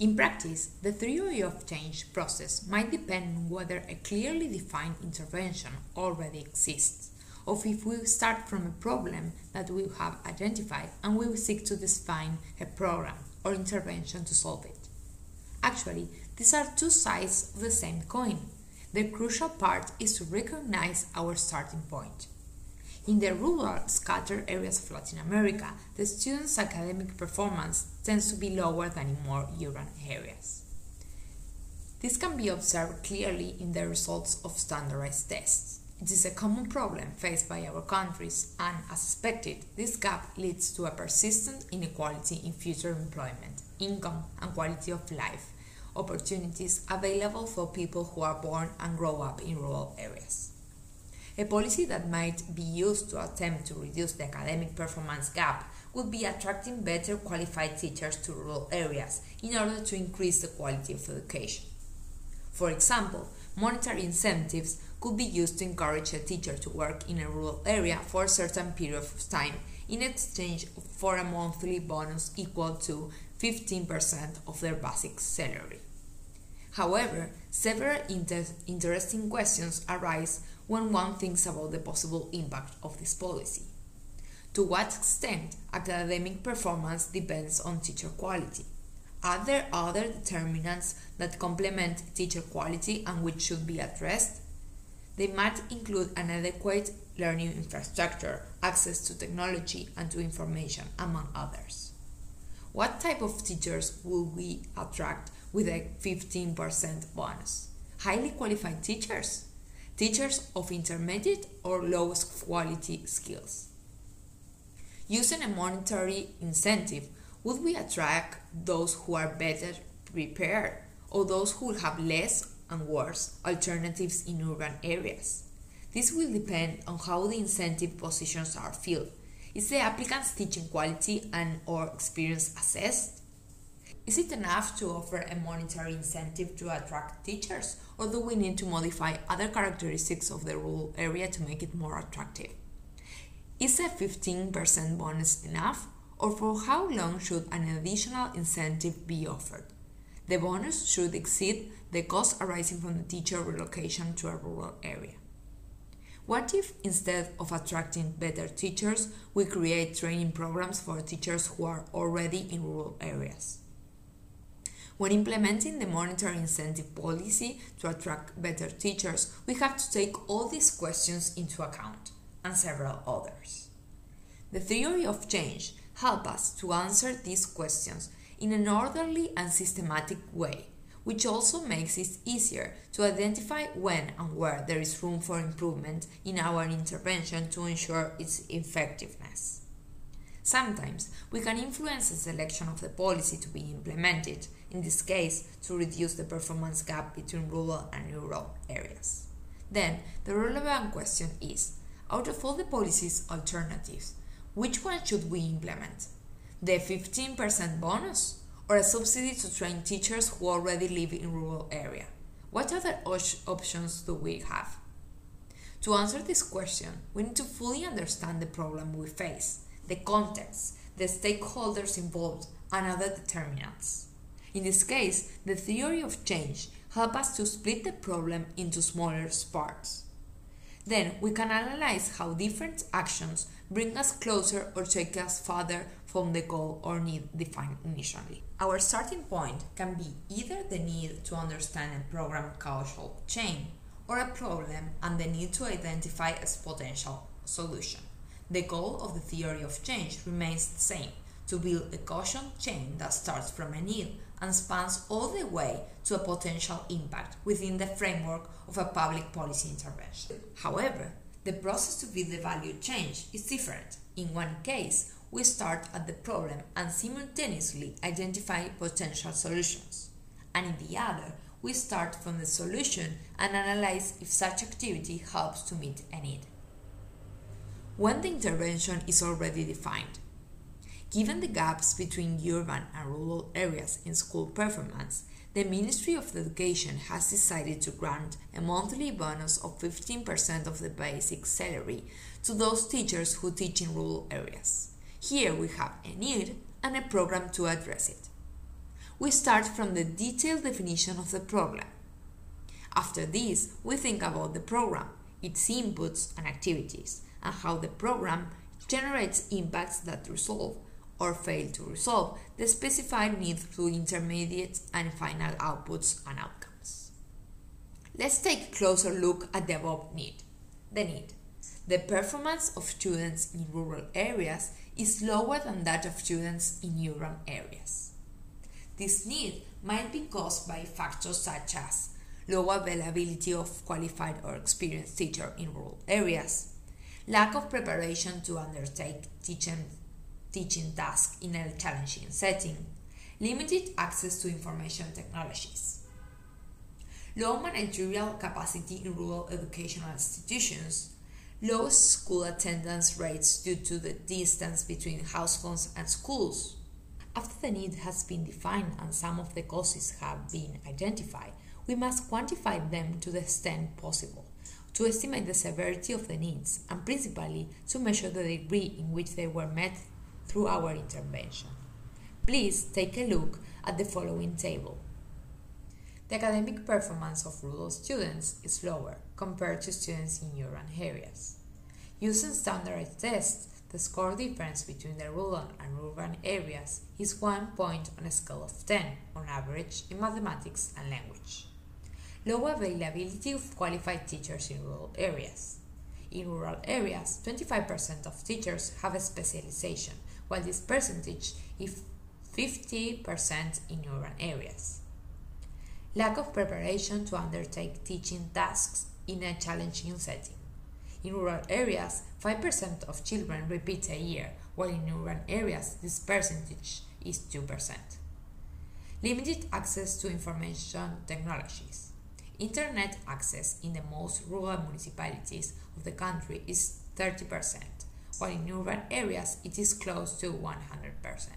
In practice, the theory of change process might depend on whether a clearly defined intervention already exists, or if we start from a problem that we have identified and we seek to define a program or intervention to solve it. Actually, these are two sides of the same coin. The crucial part is to recognize our starting point. In the rural, scattered areas of Latin America, the students' academic performance tends to be lower than in more urban areas. This can be observed clearly in the results of standardized tests. It is a common problem faced by our countries, and as expected, this gap leads to a persistent inequality in future employment, income, and quality of life opportunities available for people who are born and grow up in rural areas. A policy that might be used to attempt to reduce the academic performance gap would be attracting better qualified teachers to rural areas in order to increase the quality of education. For example, monetary incentives could be used to encourage a teacher to work in a rural area for a certain period of time in exchange for a monthly bonus equal to 15% of their basic salary. However, several inter interesting questions arise when one thinks about the possible impact of this policy. To what extent academic performance depends on teacher quality? Are there other determinants that complement teacher quality and which should be addressed? They might include an adequate learning infrastructure, access to technology and to information, among others. What type of teachers will we attract with a 15% bonus? Highly qualified teachers? Teachers of intermediate or lowest quality skills. Using a monetary incentive, would we attract those who are better prepared or those who have less and worse alternatives in urban areas? This will depend on how the incentive positions are filled. Is the applicant's teaching quality and or experience assessed? Is it enough to offer a monetary incentive to attract teachers, or do we need to modify other characteristics of the rural area to make it more attractive? Is a 15% bonus enough, or for how long should an additional incentive be offered? The bonus should exceed the cost arising from the teacher relocation to a rural area. What if instead of attracting better teachers, we create training programs for teachers who are already in rural areas? When implementing the monetary incentive policy to attract better teachers, we have to take all these questions into account and several others. The theory of change helps us to answer these questions in an orderly and systematic way, which also makes it easier to identify when and where there is room for improvement in our intervention to ensure its effectiveness. Sometimes we can influence the selection of the policy to be implemented in this case to reduce the performance gap between rural and rural areas. Then, the relevant question is out of all the policies alternatives, which one should we implement? The 15% bonus or a subsidy to train teachers who already live in rural area? What other options do we have? To answer this question, we need to fully understand the problem we face, the context, the stakeholders involved, and other determinants. In this case, the theory of change helps us to split the problem into smaller parts. Then we can analyze how different actions bring us closer or take us farther from the goal or need defined initially. Our starting point can be either the need to understand a program causal chain or a problem and the need to identify its potential solution. The goal of the theory of change remains the same to build a causal chain that starts from a need and spans all the way to a potential impact within the framework of a public policy intervention. However, the process to build the value chain is different. In one case, we start at the problem and simultaneously identify potential solutions. And in the other, we start from the solution and analyze if such activity helps to meet a need. When the intervention is already defined, Given the gaps between urban and rural areas in school performance, the Ministry of Education has decided to grant a monthly bonus of 15% of the basic salary to those teachers who teach in rural areas. Here we have a need and a program to address it. we start from the detailed definition of the problem. After this, we think about the program, its inputs and activities, and how the program generates impacts that resolve or fail to resolve the specified need through intermediate and final outputs and outcomes. Let's take a closer look at the above need. The need. The performance of students in rural areas is lower than that of students in urban areas. This need might be caused by factors such as low availability of qualified or experienced teachers in rural areas, lack of preparation to undertake teaching, teaching tasks in a challenging setting, limited access to information technologies, low managerial capacity in rural educational institutions, low school attendance rates due to the distance between households and schools. After the need has been defined and some of the causes have been identified, we must quantify them to the extent possible to estimate the severity of the needs and principally to measure the degree in which they were met through our intervention. Please take a look at the following table. The academic performance of rural students is lower compared to students in urban areas. Using standardized tests, the score difference between the rural and urban areas is 1 point on a scale of 10 on average in mathematics and language low availability of qualified teachers in rural areas. In rural areas, 25% of teachers have a specialization, while this percentage is 50% in urban areas. Lack of preparation to undertake teaching tasks in a challenging setting. In rural areas, 5% of children repeat a year, while in urban areas this percentage is 2%. Limited access to information technologies. Internet access in the most rural municipalities of the country is 30%, while in urban areas it is close to 100%.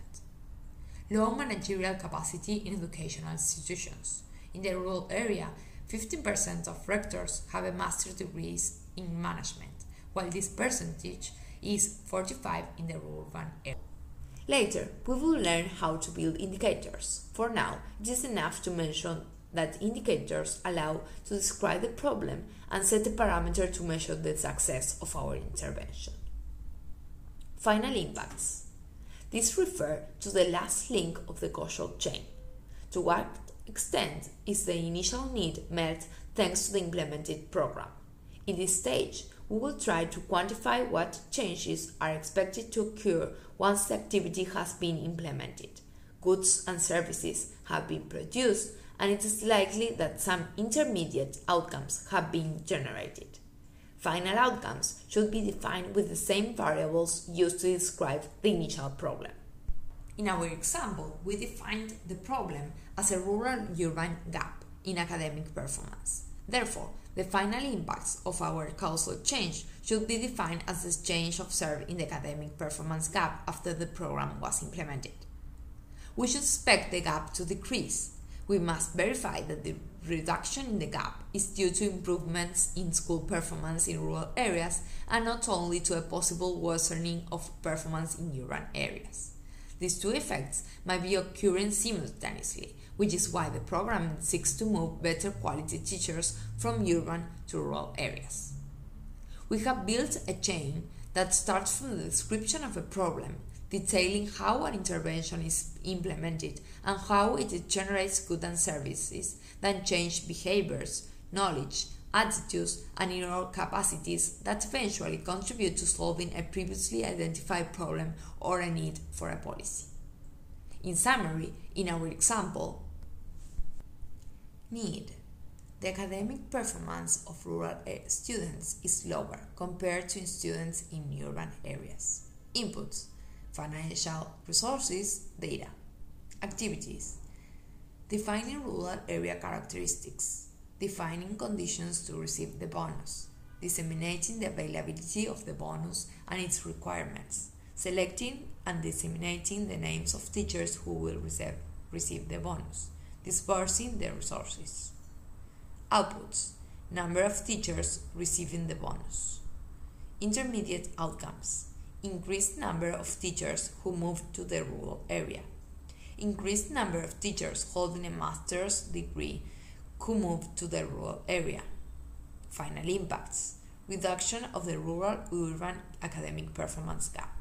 Low managerial capacity in educational institutions. In the rural area, 15% of rectors have a master's degree in management, while this percentage is 45 in the urban area. Later, we will learn how to build indicators. For now, it is enough to mention that indicators allow to describe the problem and set a parameter to measure the success of our intervention. Final impacts. These refer to the last link of the causal chain. To what extent is the initial need met thanks to the implemented program? In this stage, we will try to quantify what changes are expected to occur once the activity has been implemented. Goods and services have been produced and it is likely that some intermediate outcomes have been generated. Final outcomes should be defined with the same variables used to describe the initial problem. In our example, we defined the problem as a rural-urban gap in academic performance. Therefore, the final impacts of our causal chain should be defined as the change observed in the academic performance gap after the program was implemented. We should expect the gap to decrease we must verify that the reduction in the gap is due to improvements in school performance in rural areas and not only to a possible worsening of performance in urban areas. These two effects might be occurring simultaneously, which is why the program seeks to move better quality teachers from urban to rural areas. We have built a chain that starts from the description of a problem detailing how an intervention is implemented and how it generates goods and services that change behaviors, knowledge, attitudes, and neural capacities that eventually contribute to solving a previously identified problem or a need for a policy. In summary, in our example, need. The academic performance of rural eh, students is lower compared to students in urban areas. Inputs financial resources, data. Activities. Defining rural area characteristics. Defining conditions to receive the bonus. Disseminating the availability of the bonus and its requirements. Selecting and disseminating the names of teachers who will receive, receive the bonus. Dispersing the resources. Outputs. Number of teachers receiving the bonus. Intermediate outcomes increased number of teachers who moved to the rural area, increased number of teachers holding a master's degree who moved to the rural area. Final impacts reduction of the rural urban academic performance gap.